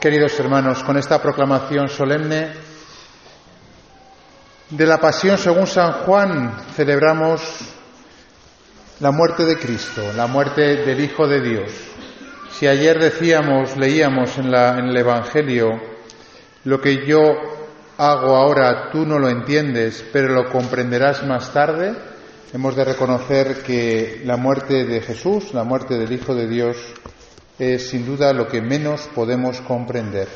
Queridos hermanos, con esta proclamación solemne de la Pasión según San Juan celebramos la muerte de Cristo, la muerte del Hijo de Dios. Si ayer decíamos, leíamos en, el Evangelio, lo que yo hago ahora tú no lo entiendes, pero lo comprenderás más tarde, hemos de reconocer que la muerte de Jesús, la muerte del Hijo de Dios, es sin duda lo que menos podemos comprender.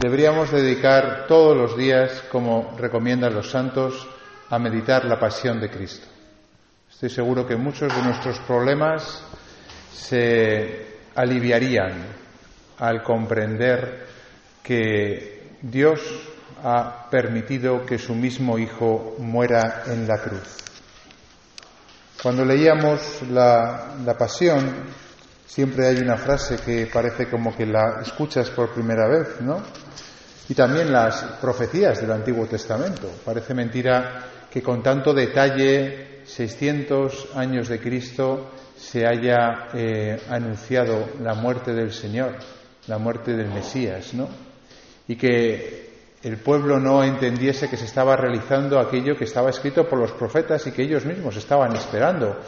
Deberíamos dedicar todos los días, como recomiendan los santos, a meditar la pasión de Cristo. Estoy seguro que muchos de nuestros problemas se aliviarían al comprender que Dios ha permitido que su mismo Hijo muera en la cruz. Cuando leíamos la, la pasión, Siempre hay una frase que parece como que la escuchas por primera vez, ¿no? Y también las profecías del Antiguo Testamento. Parece mentira que con tanto detalle, 600 años de Cristo, se haya eh, anunciado la muerte del Señor, la muerte del Mesías, ¿no? Y que el pueblo no entendiese que se estaba realizando aquello que estaba escrito por los profetas y que ellos mismos estaban esperando,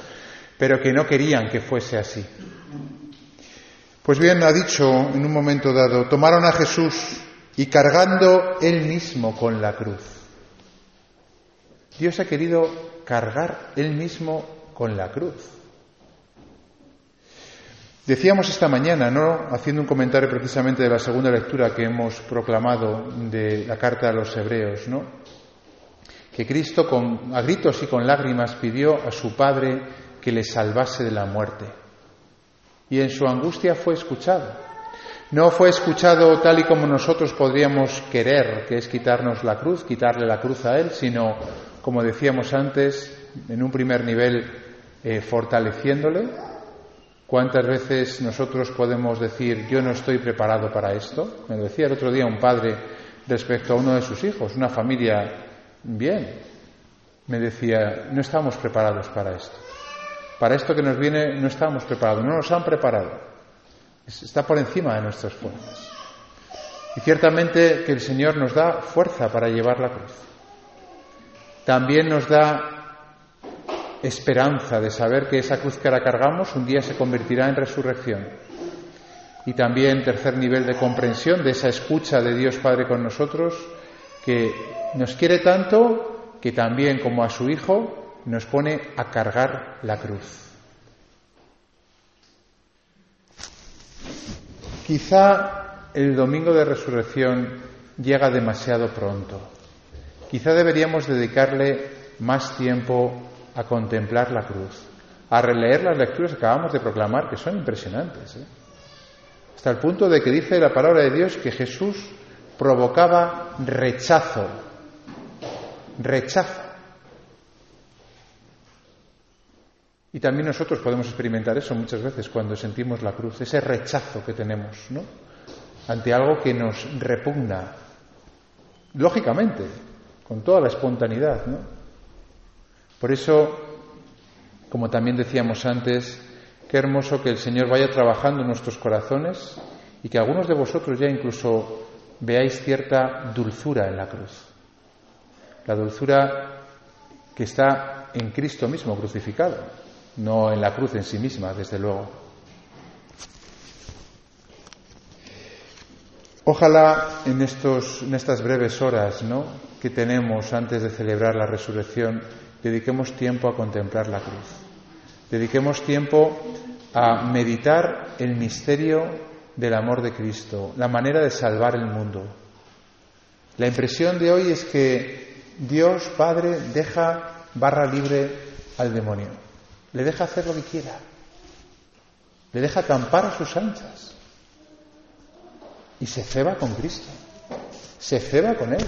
pero que no querían que fuese así. Pues bien, ha dicho en un momento dado, tomaron a Jesús y cargando él mismo con la cruz. Dios ha querido cargar él mismo con la cruz. Decíamos esta mañana, ¿no? Haciendo un comentario precisamente de la segunda lectura que hemos proclamado de la carta a los hebreos, ¿no? Que Cristo con, a gritos y con lágrimas pidió a su Padre que le salvase de la muerte y en su angustia fue escuchado. No fue escuchado tal y como nosotros podríamos querer, que es quitarnos la cruz, quitarle la cruz a Él, sino, como decíamos antes, en un primer nivel, eh, fortaleciéndole. ¿Cuántas veces nosotros podemos decir, yo no estoy preparado para esto? Me lo decía el otro día un padre respecto a uno de sus hijos, una familia bien. Me decía, no estamos preparados para esto. Para esto que nos viene no estamos preparados, no nos han preparado. Está por encima de nuestras fuerzas. Y ciertamente que el Señor nos da fuerza para llevar la cruz. También nos da esperanza de saber que esa cruz que ahora cargamos un día se convertirá en resurrección. Y también tercer nivel de comprensión de esa escucha de Dios Padre con nosotros, que nos quiere tanto que también como a su Hijo nos pone a cargar la cruz. Quizá el domingo de resurrección llega demasiado pronto. Quizá deberíamos dedicarle más tiempo a contemplar la cruz, a releer las lecturas que acabamos de proclamar, que son impresionantes. ¿eh? Hasta el punto de que dice la palabra de Dios que Jesús provocaba rechazo, rechazo Y también nosotros podemos experimentar eso muchas veces cuando sentimos la cruz, ese rechazo que tenemos, ¿no? Ante algo que nos repugna, lógicamente, con toda la espontaneidad, ¿no? Por eso, como también decíamos antes, qué hermoso que el Señor vaya trabajando en nuestros corazones y que algunos de vosotros ya incluso veáis cierta dulzura en la cruz. La dulzura que está en Cristo mismo crucificado no en la cruz en sí misma, desde luego. Ojalá en, estos, en estas breves horas ¿no? que tenemos antes de celebrar la resurrección, dediquemos tiempo a contemplar la cruz. Dediquemos tiempo a meditar el misterio del amor de Cristo, la manera de salvar el mundo. La impresión de hoy es que Dios Padre deja barra libre al demonio le deja hacer lo que quiera, le deja acampar a sus anchas y se ceba con Cristo, se ceba con Él.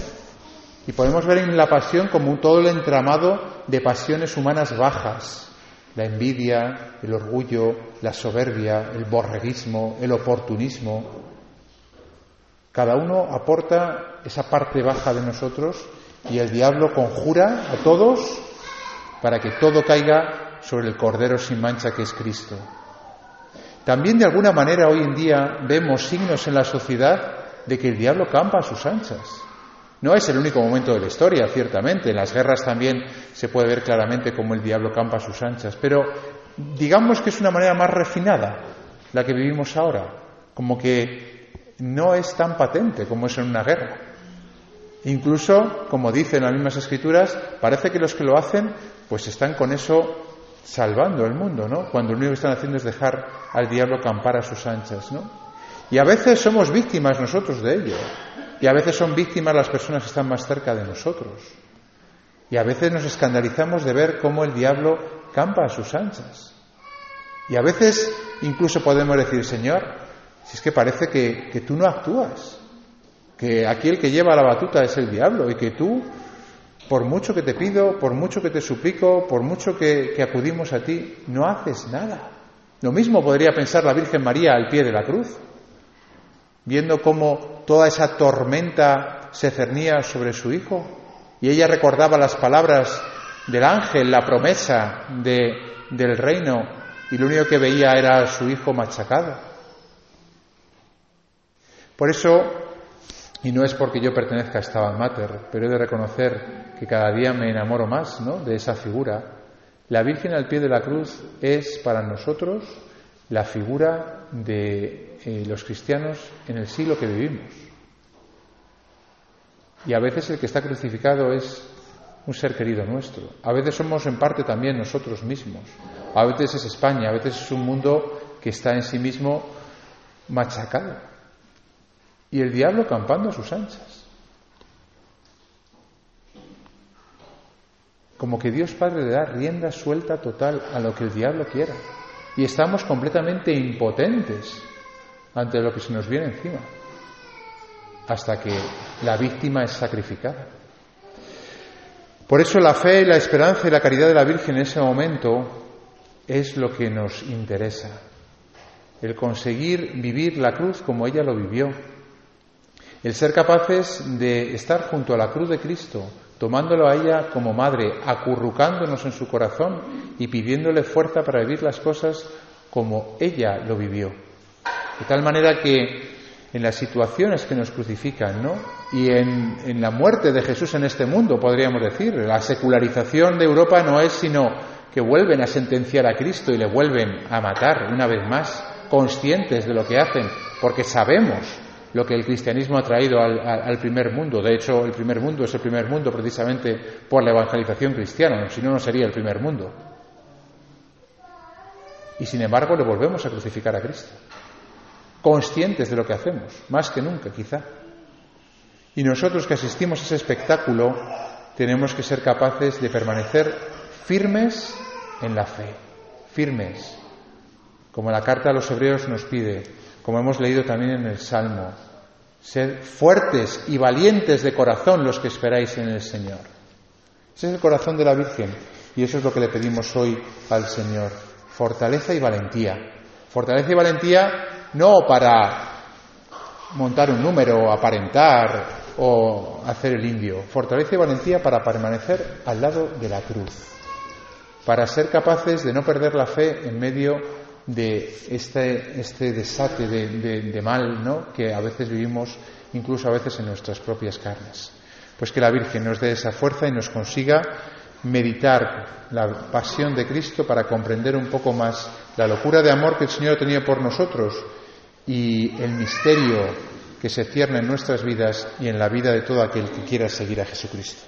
Y podemos ver en la pasión como todo el entramado de pasiones humanas bajas, la envidia, el orgullo, la soberbia, el borreguismo, el oportunismo. Cada uno aporta esa parte baja de nosotros y el diablo conjura a todos para que todo caiga sobre el Cordero sin mancha que es Cristo. También de alguna manera hoy en día vemos signos en la sociedad de que el diablo campa a sus anchas. No es el único momento de la historia, ciertamente. En las guerras también se puede ver claramente cómo el diablo campa a sus anchas. Pero digamos que es una manera más refinada la que vivimos ahora. Como que no es tan patente como es en una guerra. Incluso, como dicen las mismas escrituras, parece que los que lo hacen, pues están con eso salvando el mundo, ¿no? Cuando lo único que están haciendo es dejar al diablo campar a sus anchas, ¿no? Y a veces somos víctimas nosotros de ello. Y a veces son víctimas las personas que están más cerca de nosotros. Y a veces nos escandalizamos de ver cómo el diablo campa a sus anchas. Y a veces incluso podemos decir, Señor, si es que parece que, que tú no actúas, que aquí el que lleva la batuta es el diablo y que tú, por mucho que te pido, por mucho que te suplico, por mucho que, acudimos a ti, no haces nada. Lo mismo podría pensar la Virgen María al pie de la cruz, viendo cómo toda esa tormenta se cernía sobre su hijo y ella recordaba las palabras del ángel, la promesa de, del reino y lo único que veía era a su hijo machacado. Por eso, y no es porque yo pertenezca a Stabat Mater, pero he de reconocer que cada día me enamoro más ¿no? de esa figura, la Virgen al pie de la cruz es para nosotros la figura de eh, los cristianos en el siglo que vivimos. Y a veces el que está crucificado es un ser querido nuestro. A veces somos en parte también nosotros mismos. A veces es España, a veces es un mundo que está en sí mismo machacado. Y el diablo campando a sus anchas. Como que Dios Padre le da rienda suelta total a lo que el diablo quiera. Y estamos completamente impotentes ante lo que se nos viene encima. Hasta que la víctima es sacrificada. Por eso la fe, la esperanza y la caridad de la Virgen en ese momento es lo que nos interesa. El conseguir vivir la cruz como ella lo vivió. El ser capaces de estar junto a la cruz de Cristo, tomándolo a ella como madre, acurrucándonos en su corazón y pidiéndole fuerza para vivir las cosas como ella lo vivió. De tal manera que en las situaciones que nos crucifican, ¿no? Y en, en, la muerte de Jesús en este mundo, podríamos decir. La secularización de Europa no es sino que vuelven a sentenciar a Cristo y le vuelven a matar una vez más, conscientes de lo que hacen, porque sabemos lo que el cristianismo ha traído al, primer mundo. De hecho, el primer mundo es el primer mundo precisamente por la evangelización cristiana, si no, no sería el primer mundo. Y sin embargo, le volvemos a crucificar a Cristo conscientes de lo que hacemos, más que nunca quizá. Y nosotros que asistimos a ese espectáculo tenemos que ser capaces de permanecer firmes en la fe, firmes, como la carta a los hebreos nos pide, como hemos leído también en el Salmo, ser fuertes y valientes de corazón los que esperáis en el Señor. Ese es el corazón de la Virgen y eso es lo que le pedimos hoy al Señor, fortaleza y valentía. Fortaleza y valentía no para montar un número, aparentar o hacer el indio. Fortaleza y valentía para permanecer al lado de la cruz, para ser capaces de no perder la fe en medio de este, este desate de, de, mal ¿no? que a veces vivimos, incluso a veces en nuestras propias carnes. Pues que la Virgen nos dé esa fuerza y nos consiga meditar la pasión de Cristo para comprender un poco más la locura de amor que el Señor ha tenido por nosotros y el misterio que se cierne en nuestras vidas y en la vida de todo aquel que quiera seguir a Jesucristo.